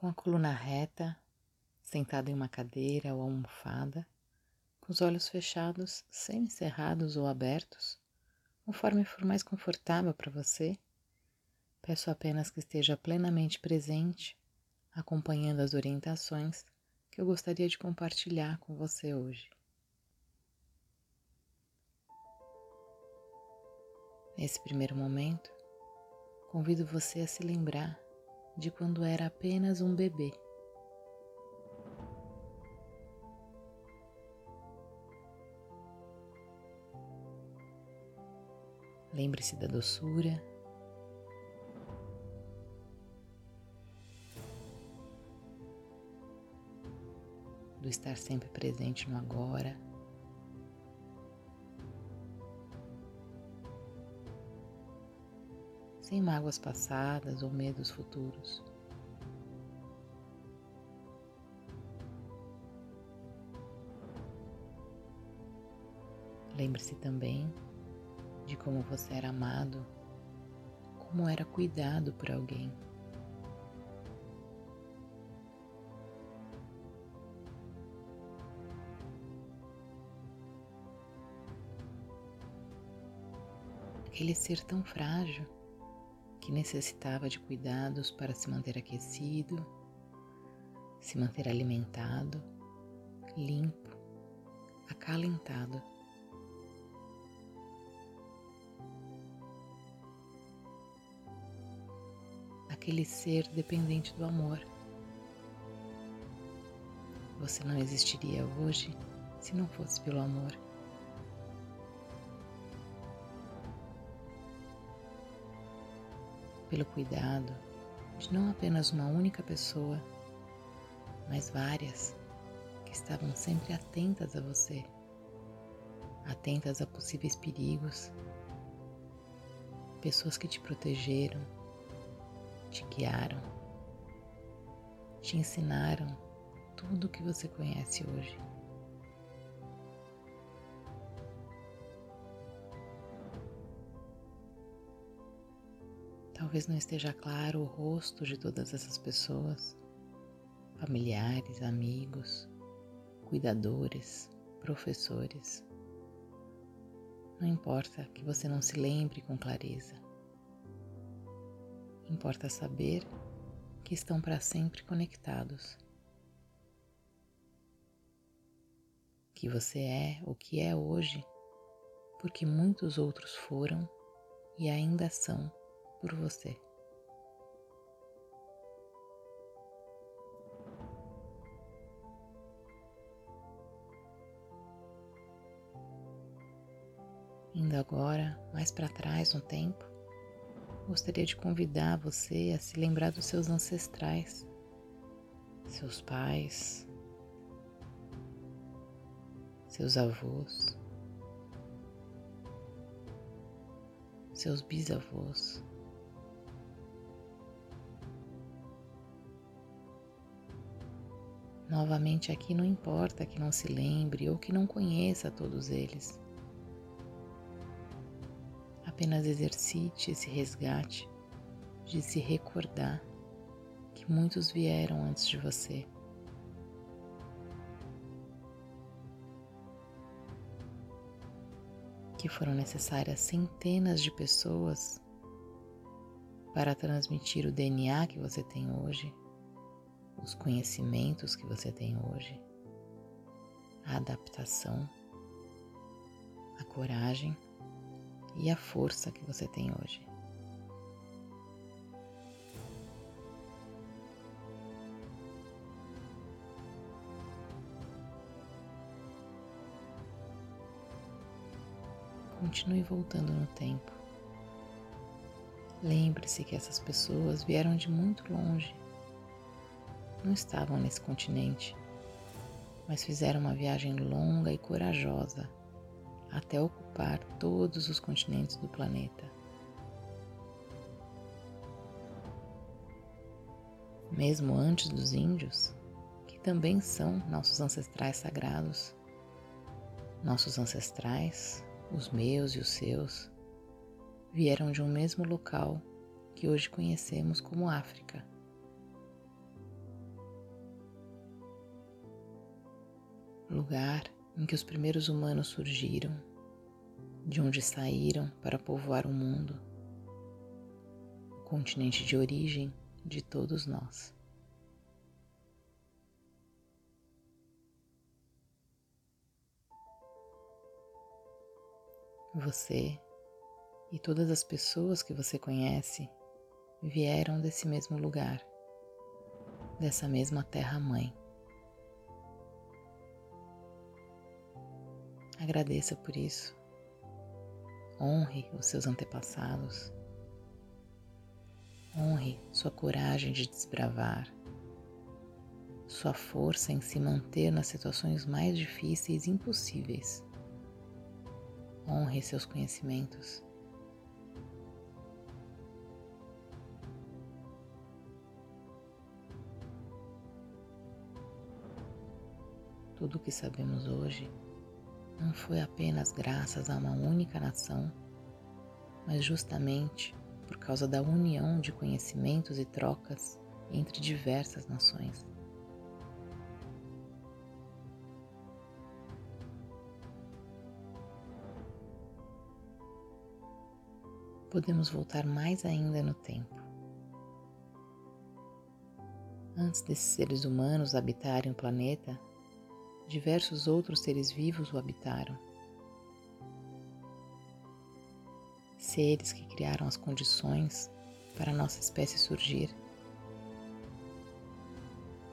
com a coluna reta, sentado em uma cadeira ou almofada, com os olhos fechados, semi-cerrados ou abertos, conforme for mais confortável para você. Peço apenas que esteja plenamente presente, acompanhando as orientações que eu gostaria de compartilhar com você hoje. Nesse primeiro momento, convido você a se lembrar de quando era apenas um bebê. Lembre-se da doçura, do estar sempre presente no agora. Sem mágoas passadas ou medos futuros. Lembre-se também de como você era amado, como era cuidado por alguém. aquele ser tão frágil que necessitava de cuidados para se manter aquecido, se manter alimentado, limpo, acalentado. Aquele ser dependente do amor. Você não existiria hoje se não fosse pelo amor. Pelo cuidado de não apenas uma única pessoa, mas várias que estavam sempre atentas a você, atentas a possíveis perigos, pessoas que te protegeram, te guiaram, te ensinaram tudo o que você conhece hoje. Talvez não esteja claro o rosto de todas essas pessoas, familiares, amigos, cuidadores, professores. Não importa que você não se lembre com clareza. Importa saber que estão para sempre conectados. Que você é o que é hoje, porque muitos outros foram e ainda são por você. Indo agora mais para trás no tempo, gostaria de convidar você a se lembrar dos seus ancestrais, seus pais, seus avós, seus bisavós. Novamente, aqui não importa que não se lembre ou que não conheça todos eles. Apenas exercite esse resgate de se recordar que muitos vieram antes de você. Que foram necessárias centenas de pessoas para transmitir o DNA que você tem hoje os conhecimentos que você tem hoje, a adaptação, a coragem e a força que você tem hoje. Continue voltando no tempo. Lembre-se que essas pessoas vieram de muito longe não estavam nesse continente, mas fizeram uma viagem longa e corajosa até ocupar todos os continentes do planeta. Mesmo antes dos índios, que também são nossos ancestrais sagrados, nossos ancestrais, os meus e os seus, vieram de um mesmo local que hoje conhecemos como África lugar em que os primeiros humanos surgiram, de onde saíram para povoar o mundo, o continente de origem de todos nós. Você e todas as pessoas que você conhece vieram desse mesmo lugar, dessa mesma terra-mãe. Agradeça por isso. Honre os seus antepassados. Honre sua coragem de desbravar, sua força em se manter nas situações mais difíceis e impossíveis. Honre seus conhecimentos. Tudo o que sabemos hoje não foi apenas graças a uma única nação, mas justamente por causa da união de conhecimentos e trocas entre diversas nações. Podemos voltar mais ainda no tempo. Antes desses seres humanos habitarem o planeta, diversos outros seres vivos o habitaram. Seres que criaram as condições para a nossa espécie surgir.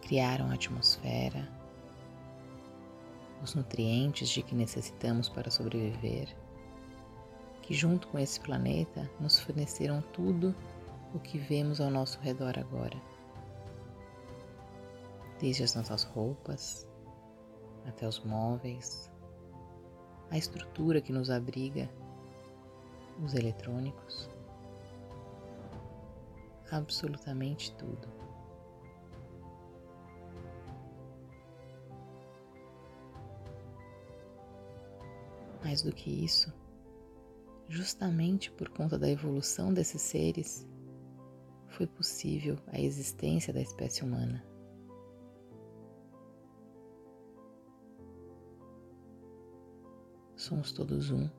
Criaram a atmosfera, os nutrientes de que necessitamos para sobreviver, que junto com esse planeta nos forneceram tudo o que vemos ao nosso redor agora. Desde as nossas roupas, até os móveis, a estrutura que nos abriga, os eletrônicos, absolutamente tudo. Mais do que isso, justamente por conta da evolução desses seres, foi possível a existência da espécie humana. Somos todos um.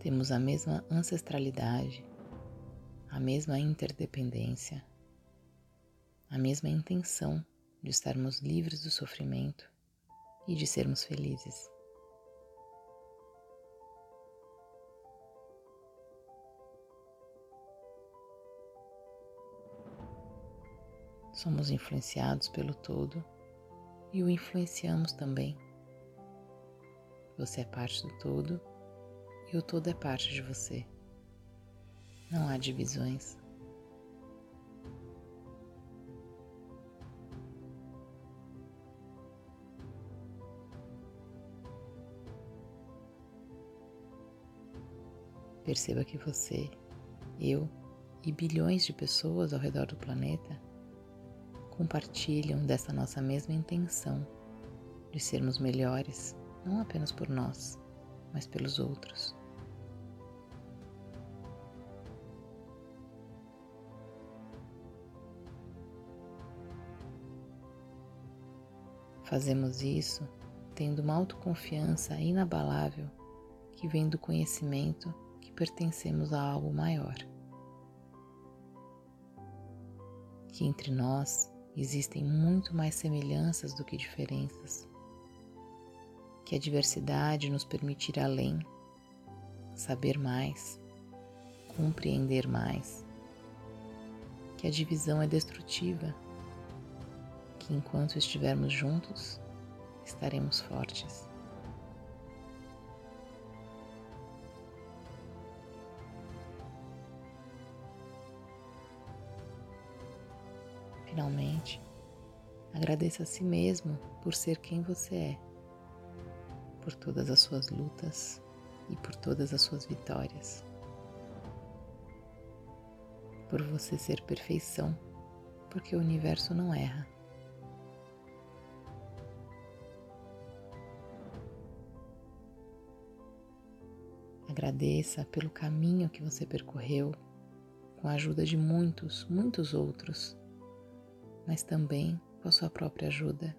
Temos a mesma ancestralidade, a mesma interdependência, a mesma intenção de estarmos livres do sofrimento e de sermos felizes. Somos influenciados pelo todo e o influenciamos também. Você é parte do todo e o todo é parte de você. Não há divisões. Perceba que você, eu e bilhões de pessoas ao redor do planeta compartilham dessa nossa mesma intenção de sermos melhores não apenas por nós, mas pelos outros. Fazemos isso tendo uma autoconfiança inabalável que vem do conhecimento que pertencemos a algo maior. Que entre nós existem muito mais semelhanças do que diferenças que a diversidade nos permite ir além, saber mais, compreender mais, que a divisão é destrutiva, que enquanto estivermos juntos, estaremos fortes. Finalmente, agradeça a si mesmo por ser quem você é por todas as suas lutas e por todas as suas vitórias. Por você ser perfeição, porque o universo não erra. Agradeça pelo caminho que você percorreu com a ajuda de muitos, muitos outros, mas também com a sua própria ajuda,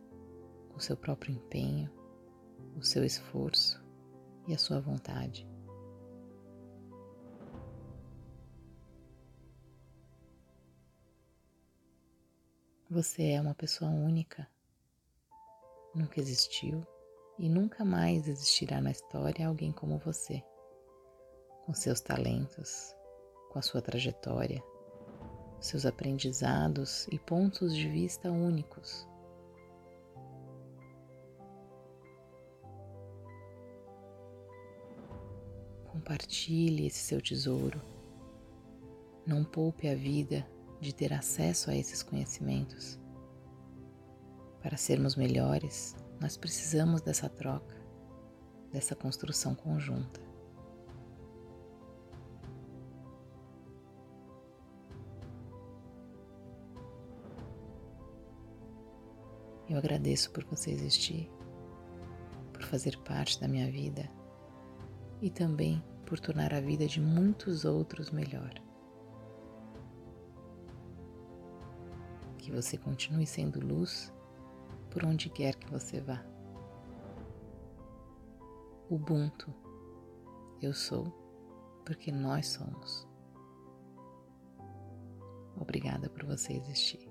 com o seu próprio empenho, o seu esforço e a sua vontade. Você é uma pessoa única. Nunca existiu e nunca mais existirá na história alguém como você, com seus talentos, com a sua trajetória, seus aprendizados e pontos de vista únicos. Compartilhe esse seu tesouro. Não poupe a vida de ter acesso a esses conhecimentos. Para sermos melhores, nós precisamos dessa troca, dessa construção conjunta. Eu agradeço por você existir, por fazer parte da minha vida e também por tornar a vida de muitos outros melhor. que você continue sendo luz por onde quer que você vá. Ubuntu, eu sou porque nós somos. Obrigada por você existir.